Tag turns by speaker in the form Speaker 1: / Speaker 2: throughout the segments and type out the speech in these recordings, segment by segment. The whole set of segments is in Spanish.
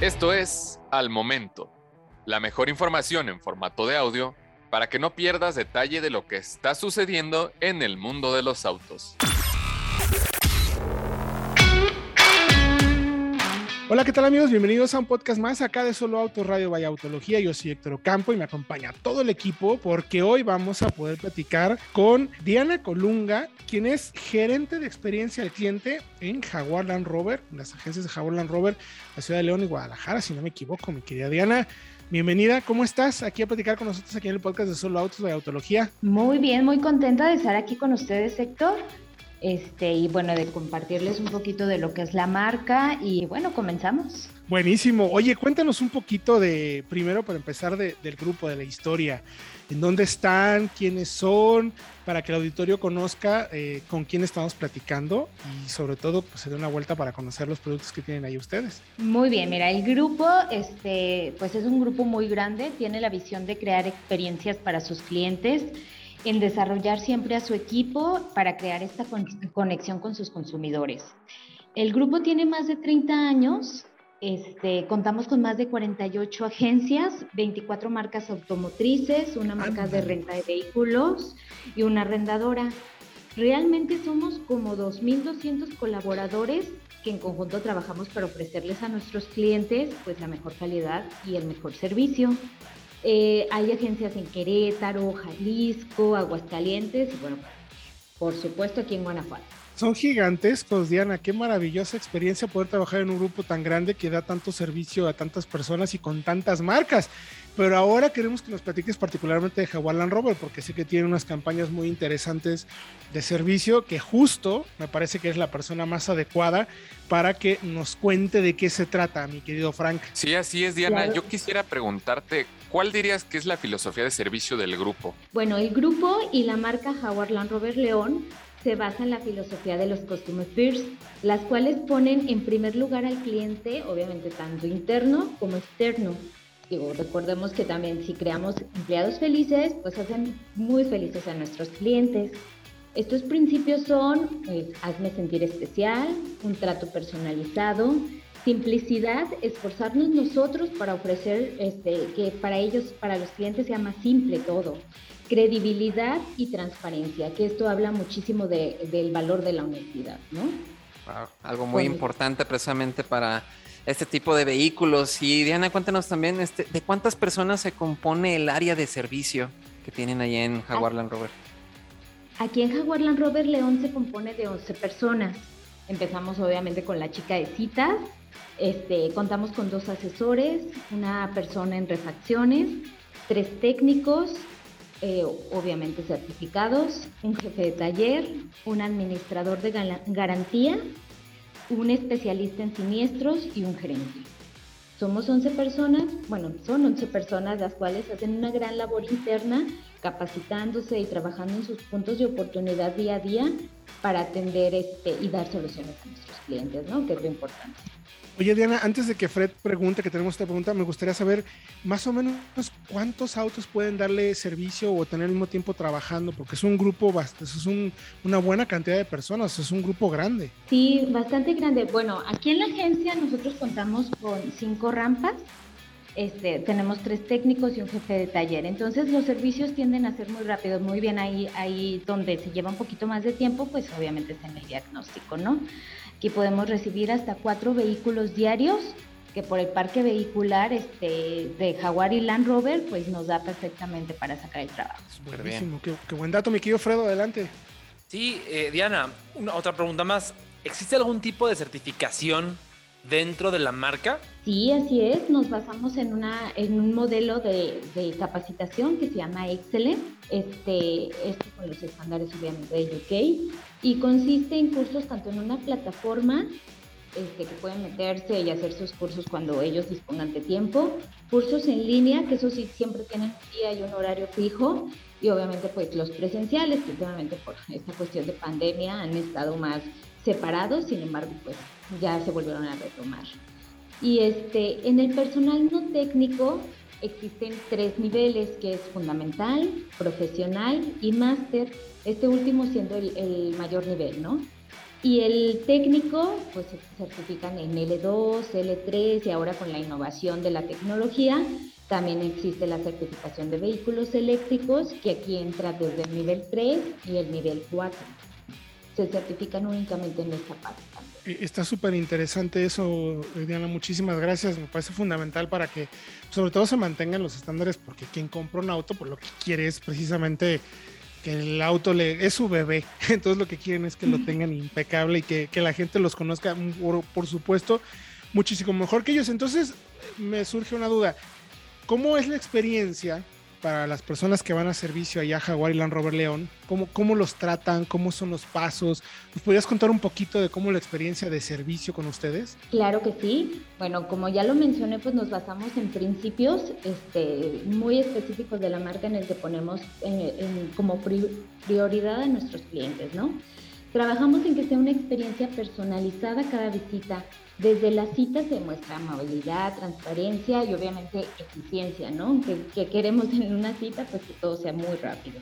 Speaker 1: Esto es Al Momento, la mejor información en formato de audio para que no pierdas detalle de lo que está sucediendo en el mundo de los autos.
Speaker 2: Hola, ¿qué tal amigos? Bienvenidos a un podcast más acá de Solo Autos Radio Vaya Autología. Yo soy Héctor Ocampo y me acompaña todo el equipo porque hoy vamos a poder platicar con Diana Colunga, quien es gerente de experiencia al cliente en Jaguar Land Rover, las agencias de Jaguar Land Rover, la ciudad de León y Guadalajara, si no me equivoco, mi querida Diana. Bienvenida, ¿cómo estás? Aquí a platicar con nosotros aquí en el podcast de Solo Autos Vaya Autología.
Speaker 3: Muy bien, muy contenta de estar aquí con ustedes, Héctor este, y bueno, de compartirles un poquito de lo que es la marca y bueno, comenzamos.
Speaker 2: Buenísimo. Oye, cuéntanos un poquito de, primero para empezar, del grupo, de la historia. ¿En dónde están? ¿Quiénes son? Para que el auditorio conozca eh, con quién estamos platicando y sobre todo pues, se dé una vuelta para conocer los productos que tienen ahí ustedes.
Speaker 3: Muy bien, mira, el grupo este, pues es un grupo muy grande, tiene la visión de crear experiencias para sus clientes en desarrollar siempre a su equipo para crear esta conexión con sus consumidores. El grupo tiene más de 30 años, este, contamos con más de 48 agencias, 24 marcas automotrices, una marca de renta de vehículos y una arrendadora. Realmente somos como 2.200 colaboradores que en conjunto trabajamos para ofrecerles a nuestros clientes pues la mejor calidad y el mejor servicio. Eh, hay agencias en Querétaro, Jalisco, Aguascalientes y bueno, por supuesto aquí en Guanajuato.
Speaker 2: Son gigantescos, Diana. Qué maravillosa experiencia poder trabajar en un grupo tan grande que da tanto servicio a tantas personas y con tantas marcas. Pero ahora queremos que nos platiques particularmente de Jaguar Land Rover, porque sé que tiene unas campañas muy interesantes de servicio, que justo me parece que es la persona más adecuada para que nos cuente de qué se trata, mi querido Frank.
Speaker 1: Sí, así es, Diana. Yo quisiera preguntarte, ¿cuál dirías que es la filosofía de servicio del grupo?
Speaker 3: Bueno, el grupo y la marca Jaguar Land Rover León se basa en la filosofía de los Customer First, las cuales ponen en primer lugar al cliente, obviamente tanto interno como externo. Digo, recordemos que también si creamos empleados felices, pues hacen muy felices a nuestros clientes. Estos principios son, pues, hazme sentir especial, un trato personalizado, simplicidad, esforzarnos nosotros para ofrecer este, que para ellos, para los clientes sea más simple todo credibilidad y transparencia, que esto habla muchísimo del valor de la honestidad, ¿no?
Speaker 4: algo muy importante precisamente para este tipo de vehículos. Y Diana, cuéntanos también este, de cuántas personas se compone el área de servicio que tienen ahí en Jaguar Land Rover.
Speaker 3: Aquí en Jaguar Land Rover León se compone de 11 personas. Empezamos obviamente con la chica de citas, este, contamos con dos asesores, una persona en refacciones, tres técnicos, eh, obviamente certificados, un jefe de taller, un administrador de garantía, un especialista en siniestros y un gerente. Somos 11 personas, bueno, son 11 personas las cuales hacen una gran labor interna, capacitándose y trabajando en sus puntos de oportunidad día a día para atender este, y dar soluciones a nuestros clientes, ¿no? Que es lo importante.
Speaker 2: Oye, Diana, antes de que Fred pregunte, que tenemos esta pregunta, me gustaría saber más o menos cuántos autos pueden darle servicio o tener al mismo tiempo trabajando, porque es un grupo, es una buena cantidad de personas, es un grupo grande.
Speaker 3: Sí, bastante grande. Bueno, aquí en la agencia nosotros contamos con cinco rampas, este, tenemos tres técnicos y un jefe de taller. Entonces los servicios tienden a ser muy rápidos, muy bien ahí, ahí donde se lleva un poquito más de tiempo, pues obviamente es en el diagnóstico, ¿no? Aquí podemos recibir hasta cuatro vehículos diarios, que por el parque vehicular este, de Jaguar y Land Rover, pues nos da perfectamente para sacar el trabajo.
Speaker 2: Buenísimo, qué, buen dato, mi querido Fredo, adelante.
Speaker 5: Sí, eh, Diana, una, otra pregunta más. ¿Existe algún tipo de certificación dentro de la marca?
Speaker 3: Sí, así es. Nos basamos en, una, en un modelo de, capacitación que se llama Excellent, este, este con los estándares obviamente de UK, y consiste en cursos tanto en una plataforma este, que pueden meterse y hacer sus cursos cuando ellos dispongan de tiempo, cursos en línea, que eso sí siempre tienen un día y un horario fijo, y obviamente pues los presenciales, que obviamente por esta cuestión de pandemia han estado más separados, sin embargo pues ya se volvieron a retomar. Y este, en el personal no técnico existen tres niveles, que es fundamental, profesional y máster, este último siendo el, mayor nivel, ¿no? Y el técnico, pues se certifican en L2, L3 y ahora con la innovación de la tecnología, también existe la certificación de vehículos eléctricos, que aquí entra desde el nivel 3 y el nivel 4. Se certifican únicamente en esta parte
Speaker 2: eh, Está súper interesante eso, Diana. Muchísimas gracias. Me parece fundamental para que, sobre todo, se mantengan los estándares, porque quien compra un auto, pues lo que quiere es precisamente que el auto le es su bebé, entonces lo que quieren es que lo tengan impecable y que, que la gente los conozca, mm, por, por, supuesto, muchísimo mejor que ellos. Entonces me surge una duda, ¿cómo es la experiencia para las personas que van a servicio allá a Jaguar y Land Rover León, ¿cómo, cómo los tratan, cómo son los pasos. ¿Nos podrías contar un poquito de cómo la experiencia de servicio con ustedes?
Speaker 3: Claro que sí. Bueno, como ya lo mencioné, pues nos basamos en principios este, muy específicos de la marca en el que ponemos como prioridad a nuestros clientes, ¿no? Trabajamos en que sea una experiencia personalizada cada visita. Desde la cita se muestra amabilidad, transparencia y obviamente eficiencia, ¿no? Que, queremos en una cita, pues que todo sea muy rápido.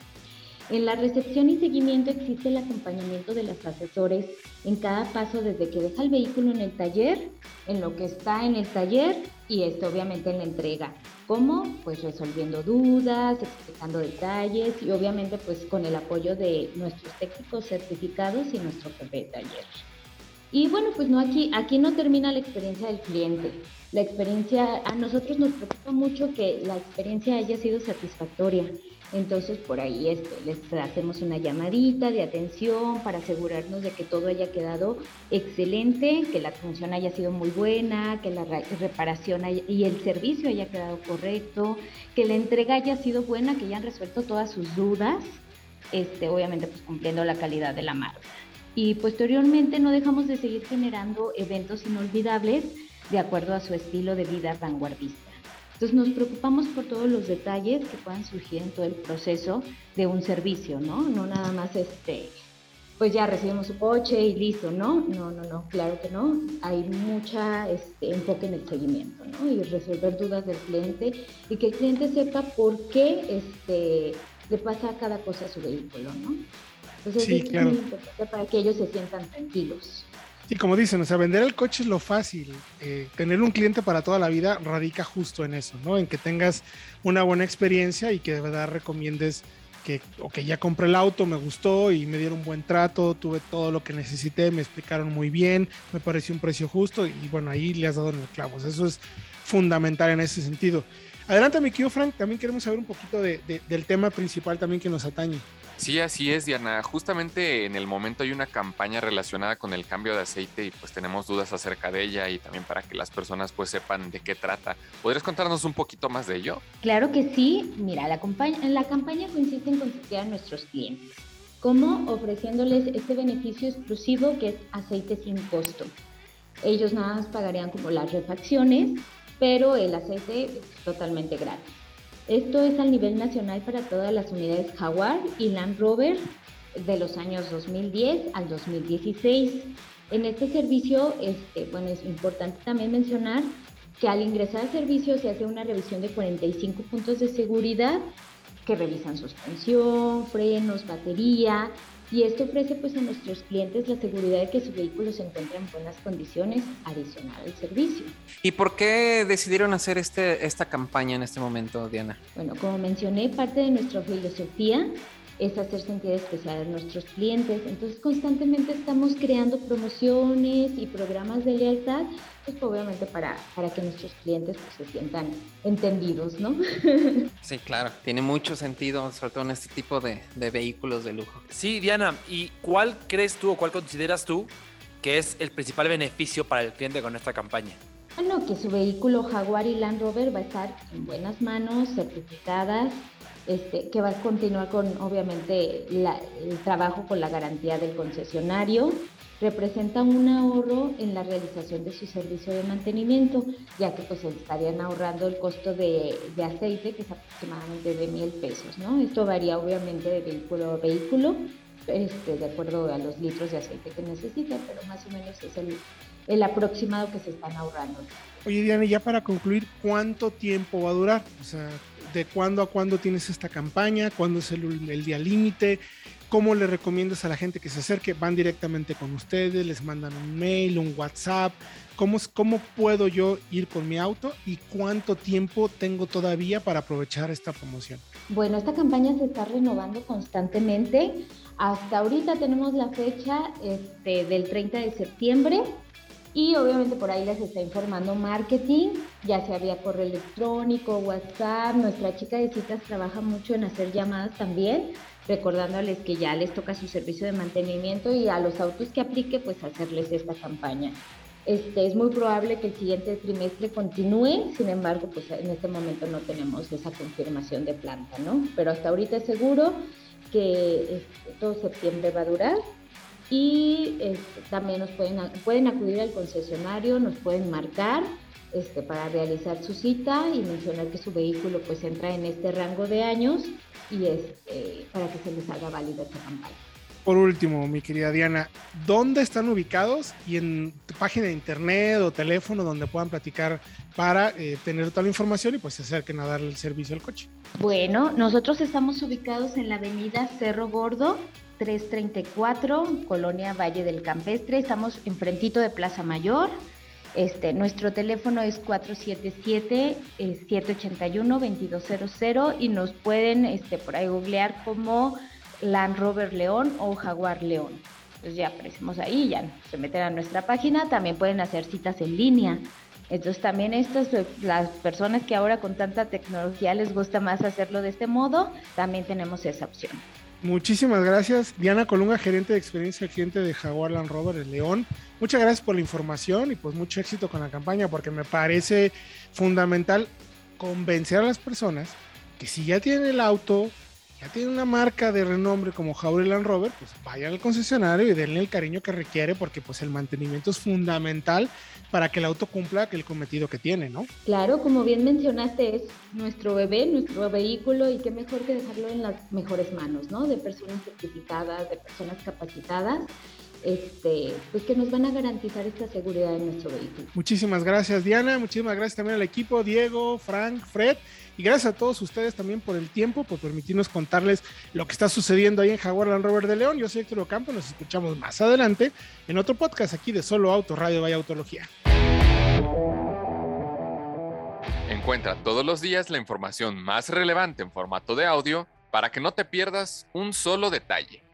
Speaker 3: En la recepción y seguimiento existe el acompañamiento de los asesores en cada paso desde que deja el vehículo en el taller, en lo que está en el taller y esto obviamente en la entrega. ¿Cómo? Pues resolviendo dudas, explicando detalles y obviamente pues con el apoyo de nuestros técnicos certificados y nuestro jefe de taller. Y bueno, pues no aquí, aquí no termina la experiencia del cliente. La experiencia, a nosotros nos preocupa mucho que la experiencia haya sido satisfactoria. Entonces por ahí este, les hacemos una llamadita de atención para asegurarnos de que todo haya quedado excelente, que la atención haya sido muy buena, que la reparación y el servicio haya quedado correcto, que la entrega haya sido buena, que hayan resuelto todas sus dudas, este, obviamente pues cumpliendo la calidad de la marca. Y posteriormente no dejamos de seguir generando eventos inolvidables de acuerdo a su estilo de vida vanguardista. Entonces nos preocupamos por todos los detalles que puedan surgir en todo el proceso de un servicio, ¿no? No nada más este, pues ya recibimos su coche y listo, ¿no? No, no, no, claro que no. Hay mucha este, enfoque en el seguimiento, ¿no? Y resolver dudas del cliente y que el cliente sepa por qué este, le pasa cada cosa a su vehículo, ¿no? Entonces sí, es muy importante para que ellos se sientan tranquilos.
Speaker 2: Sí, como dicen, o sea, vender el coche es lo fácil. Eh, tener un cliente para toda la vida radica justo en eso, ¿no? En que tengas una buena experiencia y que de verdad recomiendes que, ok, ya compré el auto, me gustó y me dieron un buen trato, tuve todo lo que necesité, me explicaron muy bien, me pareció un precio justo y bueno, ahí le has dado en el clavo. eso es fundamental en ese sentido. Adelante, mi querido Frank, también queremos saber un poquito del tema principal también que nos atañe.
Speaker 1: Sí, así es, Diana. Justamente en el momento hay una campaña relacionada con el cambio de aceite y pues tenemos dudas acerca de ella y también para que las personas pues sepan de qué trata. ¿Podrías contarnos un poquito más de ello?
Speaker 3: Claro que sí. Mira, la, la campaña consiste en consentir a nuestros clientes. como ofreciéndoles este beneficio exclusivo que es aceite sin costo. Ellos nada más pagarían como las refacciones, pero el aceite es totalmente gratis. Esto es a nivel nacional para todas las unidades Jaguar y Land Rover de los años 2010 al 2016. En este servicio, este, bueno, es importante también mencionar que al ingresar al servicio se hace una revisión de 45 puntos de seguridad que revisan suspensión, frenos, batería, y esto ofrece pues a nuestros clientes la seguridad de que su vehículo se encuentra en buenas condiciones adicional al servicio.
Speaker 4: ¿Y por qué decidieron hacer este, esta campaña en este momento, Diana?
Speaker 3: Bueno, como mencioné, parte de nuestra filosofía es hacer sentir especial a nuestros clientes. Entonces constantemente estamos creando promociones y programas de lealtad, pues obviamente para, para que nuestros clientes pues, se sientan entendidos, ¿no?
Speaker 4: Sí, claro, tiene mucho sentido, sobre todo en este tipo de, de vehículos de lujo.
Speaker 5: Sí, Diana, ¿y cuál crees tú o cuál consideras tú que es el principal beneficio para el cliente con esta campaña?
Speaker 3: Bueno, que su vehículo Jaguar y Land Rover va a estar en buenas manos, certificadas, este, que va a continuar con, obviamente, el trabajo con la garantía del concesionario. Representa un ahorro en la realización de su servicio de mantenimiento, ya que pues estarían ahorrando el costo de, aceite, que es aproximadamente de mil pesos, ¿no? Esto varía obviamente de vehículo a vehículo, este, de acuerdo a los litros de aceite que necesita, pero más o menos es el, el aproximado que se están ahorrando.
Speaker 2: Oye, Diana, ya para concluir, ¿cuánto tiempo va a durar? O sea, de cuándo a cuándo tienes esta campaña, cuándo es el, día límite, ¿Cómo le recomiendas a la gente que se acerque? ¿Van directamente con ustedes? ¿Les mandan un mail, un WhatsApp? ¿Cómo, ¿Cómo puedo yo ir con mi auto y cuánto tiempo tengo todavía para aprovechar esta promoción?
Speaker 3: Bueno, esta campaña se está renovando constantemente. Hasta ahorita tenemos la fecha este, del 30 de septiembre y obviamente por ahí les está informando marketing, ya sea vía correo electrónico, WhatsApp. Nuestra chica de citas trabaja mucho en hacer llamadas también recordándoles que ya les toca su servicio de mantenimiento y a los autos que aplique, pues hacerles esta campaña. Este, es muy probable que el siguiente trimestre continúe, sin embargo, pues en este momento no tenemos esa confirmación de planta, ¿no? Pero hasta ahorita es seguro que este, todo septiembre va a durar y este, también nos pueden, pueden acudir al concesionario, nos pueden marcar este, para realizar su cita y mencionar que su vehículo pues entra en este rango de años y este, para que se les haga válida esta campaña.
Speaker 2: Por último, mi querida Diana, ¿dónde están ubicados y en tu página de internet o teléfono donde puedan platicar para eh, tener toda la información y pues se acerquen a darle el servicio al coche?
Speaker 3: Bueno, nosotros estamos ubicados en la avenida Cerro Gordo, 334, Colonia Valle del Campestre. Estamos enfrentito de Plaza Mayor. Este, nuestro teléfono es 477-781-2200 y nos pueden este, por ahí googlear como Land Rover León o Jaguar León. Entonces ya aparecemos ahí, ya se meten a nuestra página, también pueden hacer citas en línea. Entonces también estas, las personas que ahora con tanta tecnología les gusta más hacerlo de este modo, también tenemos esa opción.
Speaker 2: Muchísimas gracias. Diana Colunga, gerente de experiencia cliente de Jaguar Land Rover el León. Muchas gracias por la información y pues mucho éxito con la campaña porque me parece fundamental convencer a las personas que si ya tienen el auto, ya tienen una marca de renombre como Jaguar Land Rover, pues vayan al concesionario y denle el cariño que requiere porque pues el mantenimiento es fundamental para que el auto cumpla el cometido que tiene, ¿no?
Speaker 3: Claro, como bien mencionaste, es nuestro bebé, nuestro vehículo y qué mejor que dejarlo en las mejores manos, ¿no? De personas certificadas, de personas capacitadas. Este, pues que nos van a garantizar esta seguridad en nuestro vehículo.
Speaker 2: Muchísimas gracias Diana, muchísimas gracias también al equipo, Diego, Frank, Fred, y gracias a todos ustedes también por el tiempo, por permitirnos contarles lo que está sucediendo ahí en Jaguar Land Rover de León. Yo soy Héctor Ocampo, nos escuchamos más adelante en otro podcast aquí de Solo Auto Radio Vaya Autología.
Speaker 1: Encuentra todos los días la información más relevante en formato de audio para que no te pierdas un solo detalle.